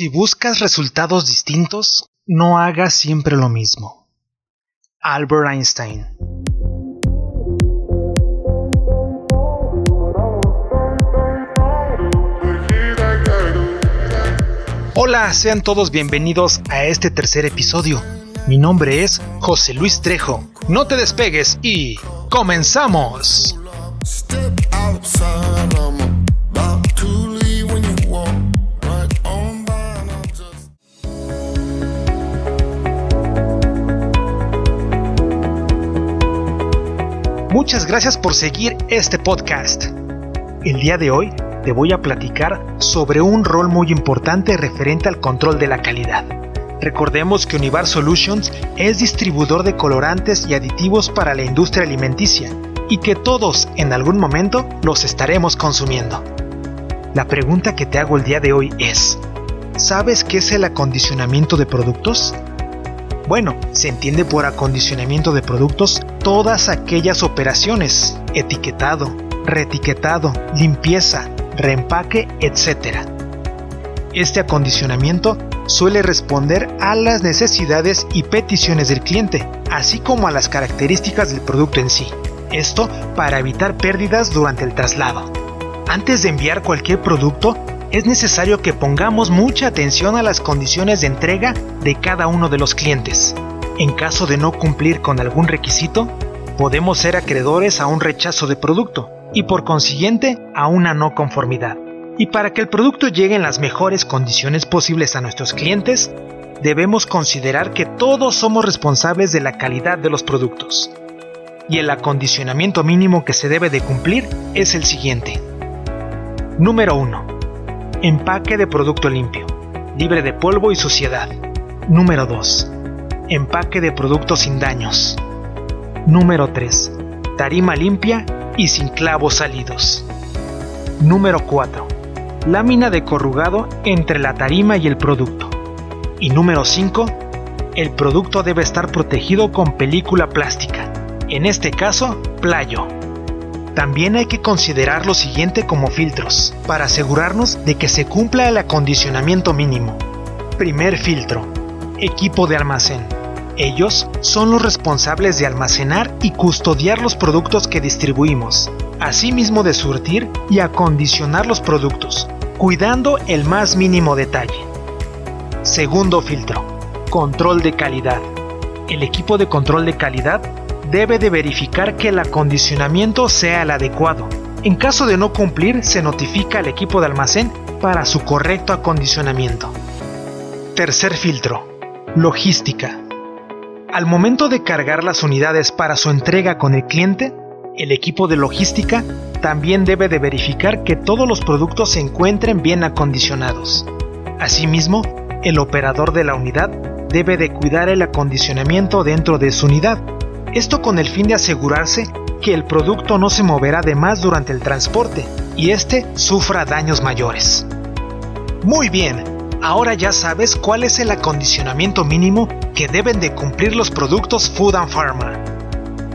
Si buscas resultados distintos, no hagas siempre lo mismo. Albert Einstein Hola, sean todos bienvenidos a este tercer episodio. Mi nombre es José Luis Trejo. No te despegues y comenzamos. Muchas gracias por seguir este podcast. El día de hoy te voy a platicar sobre un rol muy importante referente al control de la calidad. Recordemos que Univar Solutions es distribuidor de colorantes y aditivos para la industria alimenticia y que todos en algún momento los estaremos consumiendo. La pregunta que te hago el día de hoy es, ¿sabes qué es el acondicionamiento de productos? Bueno, se entiende por acondicionamiento de productos todas aquellas operaciones, etiquetado, reetiquetado, limpieza, reempaque, etc. Este acondicionamiento suele responder a las necesidades y peticiones del cliente, así como a las características del producto en sí. Esto para evitar pérdidas durante el traslado. Antes de enviar cualquier producto, es necesario que pongamos mucha atención a las condiciones de entrega de cada uno de los clientes. En caso de no cumplir con algún requisito, podemos ser acreedores a un rechazo de producto y por consiguiente a una no conformidad. Y para que el producto llegue en las mejores condiciones posibles a nuestros clientes, debemos considerar que todos somos responsables de la calidad de los productos. Y el acondicionamiento mínimo que se debe de cumplir es el siguiente. Número 1 Empaque de producto limpio, libre de polvo y suciedad. Número 2. Empaque de producto sin daños. Número 3. Tarima limpia y sin clavos salidos. Número 4. Lámina de corrugado entre la tarima y el producto. Y número 5. El producto debe estar protegido con película plástica, en este caso, playo. También hay que considerar lo siguiente como filtros, para asegurarnos de que se cumpla el acondicionamiento mínimo. Primer filtro. Equipo de almacén. Ellos son los responsables de almacenar y custodiar los productos que distribuimos, asimismo de surtir y acondicionar los productos, cuidando el más mínimo detalle. Segundo filtro. Control de calidad. El equipo de control de calidad debe de verificar que el acondicionamiento sea el adecuado. En caso de no cumplir, se notifica al equipo de almacén para su correcto acondicionamiento. Tercer filtro. Logística. Al momento de cargar las unidades para su entrega con el cliente, el equipo de logística también debe de verificar que todos los productos se encuentren bien acondicionados. Asimismo, el operador de la unidad debe de cuidar el acondicionamiento dentro de su unidad esto con el fin de asegurarse que el producto no se moverá de más durante el transporte y éste sufra daños mayores. Muy bien, ahora ya sabes cuál es el acondicionamiento mínimo que deben de cumplir los productos Food and Pharma.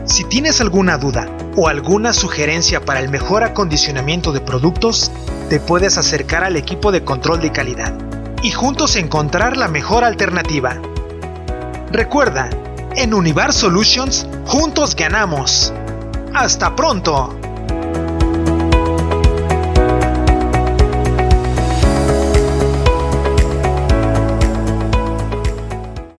Si tienes alguna duda o alguna sugerencia para el mejor acondicionamiento de productos, te puedes acercar al equipo de control de calidad y juntos encontrar la mejor alternativa. Recuerda, en Univar Solutions, juntos ganamos. ¡Hasta pronto!